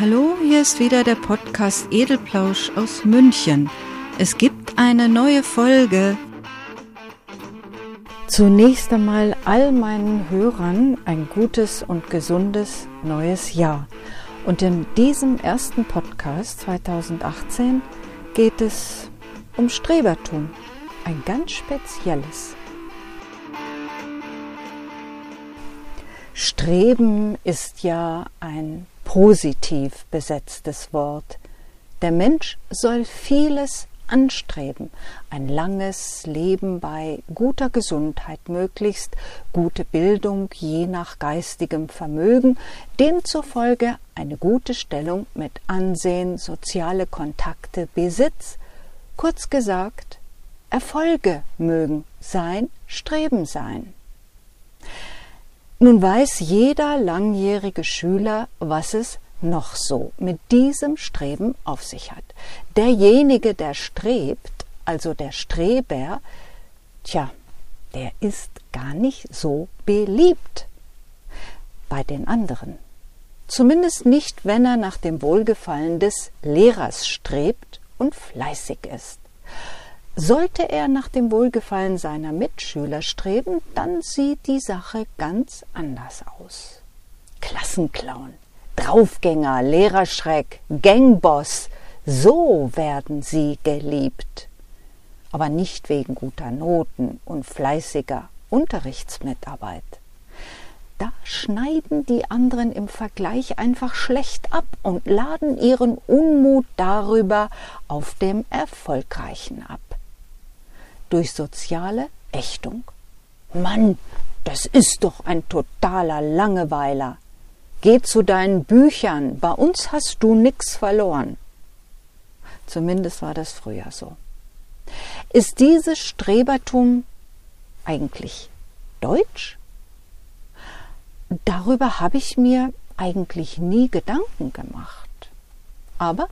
Hallo, hier ist wieder der Podcast Edelplausch aus München. Es gibt eine neue Folge. Zunächst einmal all meinen Hörern ein gutes und gesundes neues Jahr. Und in diesem ersten Podcast 2018 geht es um Strebertum, ein ganz spezielles. Streben ist ja ein positiv besetztes Wort. Der Mensch soll vieles anstreben, ein langes Leben bei guter Gesundheit möglichst, gute Bildung je nach geistigem Vermögen, demzufolge eine gute Stellung mit Ansehen, soziale Kontakte, Besitz, kurz gesagt, Erfolge mögen sein, Streben sein. Nun weiß jeder langjährige Schüler, was es noch so mit diesem Streben auf sich hat. Derjenige, der strebt, also der Streber, tja, der ist gar nicht so beliebt bei den anderen. Zumindest nicht, wenn er nach dem Wohlgefallen des Lehrers strebt und fleißig ist. Sollte er nach dem Wohlgefallen seiner Mitschüler streben, dann sieht die Sache ganz anders aus. Klassenclown, Draufgänger, Lehrerschreck, Gangboss, so werden sie geliebt. Aber nicht wegen guter Noten und fleißiger Unterrichtsmitarbeit. Da schneiden die anderen im Vergleich einfach schlecht ab und laden ihren Unmut darüber auf dem Erfolgreichen ab durch soziale Ächtung. Mann, das ist doch ein totaler Langeweiler. Geh zu deinen Büchern, bei uns hast du nix verloren. Zumindest war das früher so. Ist dieses Strebertum eigentlich deutsch? Darüber habe ich mir eigentlich nie Gedanken gemacht. Aber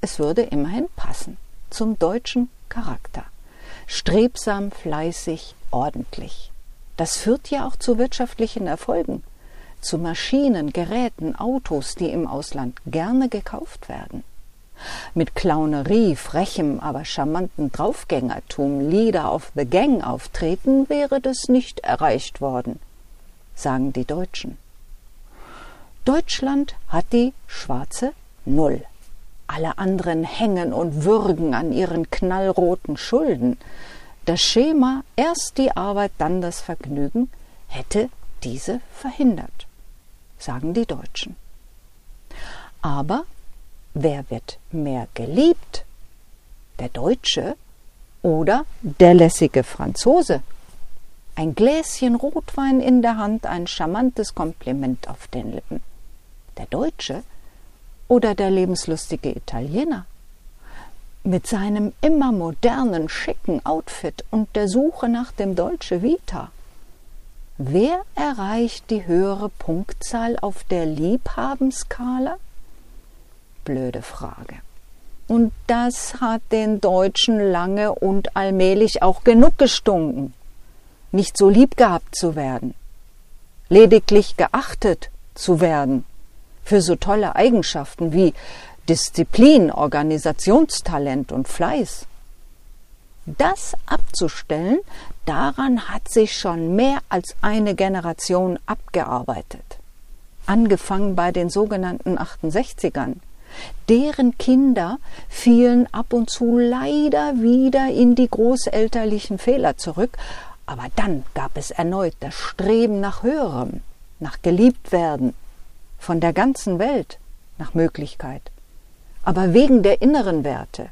es würde immerhin passen zum deutschen Charakter strebsam, fleißig, ordentlich. Das führt ja auch zu wirtschaftlichen Erfolgen, zu Maschinen, Geräten, Autos, die im Ausland gerne gekauft werden. Mit Clownerie, frechem, aber charmanten Draufgängertum Lieder auf The Gang auftreten, wäre das nicht erreicht worden, sagen die Deutschen. Deutschland hat die schwarze Null. Alle anderen hängen und würgen an ihren knallroten Schulden. Das Schema erst die Arbeit, dann das Vergnügen hätte diese verhindert, sagen die Deutschen. Aber wer wird mehr geliebt? Der Deutsche oder der lässige Franzose? Ein Gläschen Rotwein in der Hand, ein charmantes Kompliment auf den Lippen. Der Deutsche oder der lebenslustige Italiener mit seinem immer modernen, schicken Outfit und der Suche nach dem Dolce Vita. Wer erreicht die höhere Punktzahl auf der Liebhabenskala? Blöde Frage. Und das hat den Deutschen lange und allmählich auch genug gestunken, nicht so lieb gehabt zu werden, lediglich geachtet zu werden für so tolle Eigenschaften wie Disziplin, Organisationstalent und Fleiß. Das abzustellen, daran hat sich schon mehr als eine Generation abgearbeitet. Angefangen bei den sogenannten 68ern. Deren Kinder fielen ab und zu leider wieder in die großelterlichen Fehler zurück, aber dann gab es erneut das Streben nach Höherem, nach Geliebtwerden, von der ganzen Welt nach Möglichkeit. Aber wegen der inneren Werte,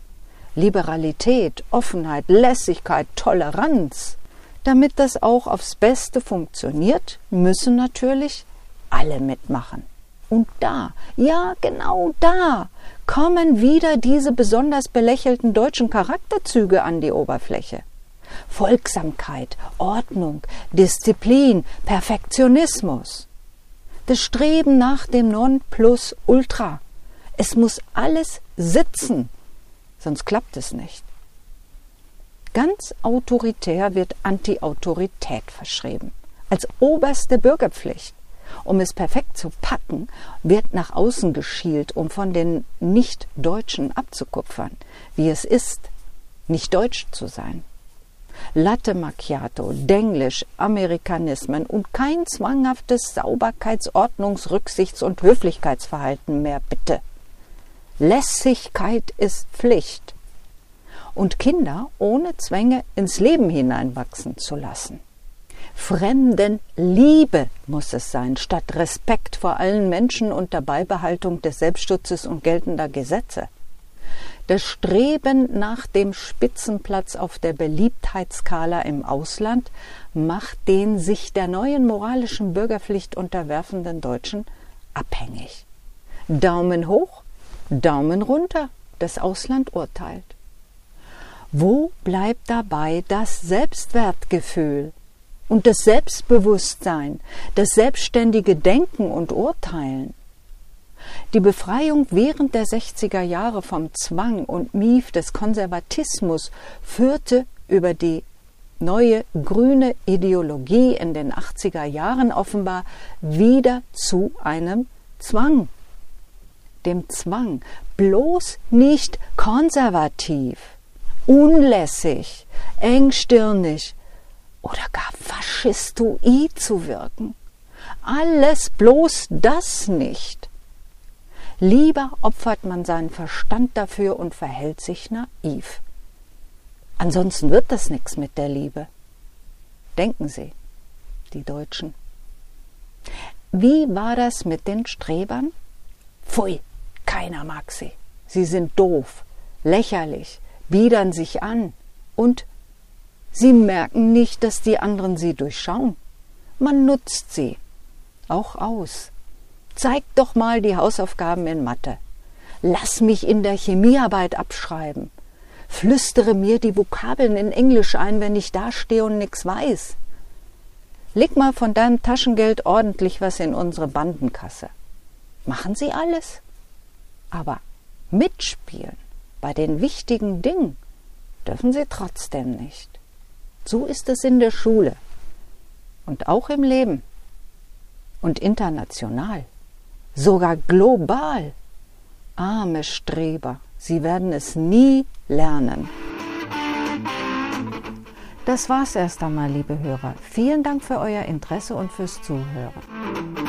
Liberalität, Offenheit, Lässigkeit, Toleranz, damit das auch aufs Beste funktioniert, müssen natürlich alle mitmachen. Und da, ja genau da, kommen wieder diese besonders belächelten deutschen Charakterzüge an die Oberfläche. Folgsamkeit, Ordnung, Disziplin, Perfektionismus das Streben nach dem Nonplusultra. Es muss alles sitzen, sonst klappt es nicht. Ganz autoritär wird Anti-Autorität verschrieben, als oberste Bürgerpflicht. Um es perfekt zu packen, wird nach außen geschielt, um von den Nicht-Deutschen abzukupfern, wie es ist, nicht deutsch zu sein. Latte Macchiato, Denglisch, Amerikanismen und kein zwanghaftes Sauberkeits-, Ordnungs-, Rücksichts- und Höflichkeitsverhalten mehr, bitte. Lässigkeit ist Pflicht. Und Kinder ohne Zwänge ins Leben hineinwachsen zu lassen. Fremden Liebe muss es sein, statt Respekt vor allen Menschen unter Beibehaltung des Selbstschutzes und geltender Gesetze. Das Streben nach dem Spitzenplatz auf der Beliebtheitsskala im Ausland macht den sich der neuen moralischen Bürgerpflicht unterwerfenden Deutschen abhängig. Daumen hoch, Daumen runter, das Ausland urteilt. Wo bleibt dabei das Selbstwertgefühl und das Selbstbewusstsein, das selbstständige Denken und Urteilen? Die Befreiung während der 60er Jahre vom Zwang und Mief des Konservatismus führte über die neue grüne Ideologie in den 80er Jahren offenbar wieder zu einem Zwang. Dem Zwang, bloß nicht konservativ, unlässig, engstirnig oder gar faschistoid zu wirken. Alles bloß das nicht. Lieber opfert man seinen Verstand dafür und verhält sich naiv. Ansonsten wird das nichts mit der Liebe. Denken Sie, die Deutschen. Wie war das mit den Strebern? Pfui, keiner mag sie. Sie sind doof, lächerlich, biedern sich an und sie merken nicht, dass die anderen sie durchschauen. Man nutzt sie auch aus. Zeig doch mal die Hausaufgaben in Mathe. Lass mich in der Chemiearbeit abschreiben. Flüstere mir die Vokabeln in Englisch ein, wenn ich dastehe und nix weiß. Leg mal von deinem Taschengeld ordentlich was in unsere Bandenkasse. Machen Sie alles. Aber mitspielen bei den wichtigen Dingen dürfen Sie trotzdem nicht. So ist es in der Schule und auch im Leben und international sogar global. Arme Streber, sie werden es nie lernen. Das war's erst einmal, liebe Hörer. Vielen Dank für euer Interesse und fürs Zuhören.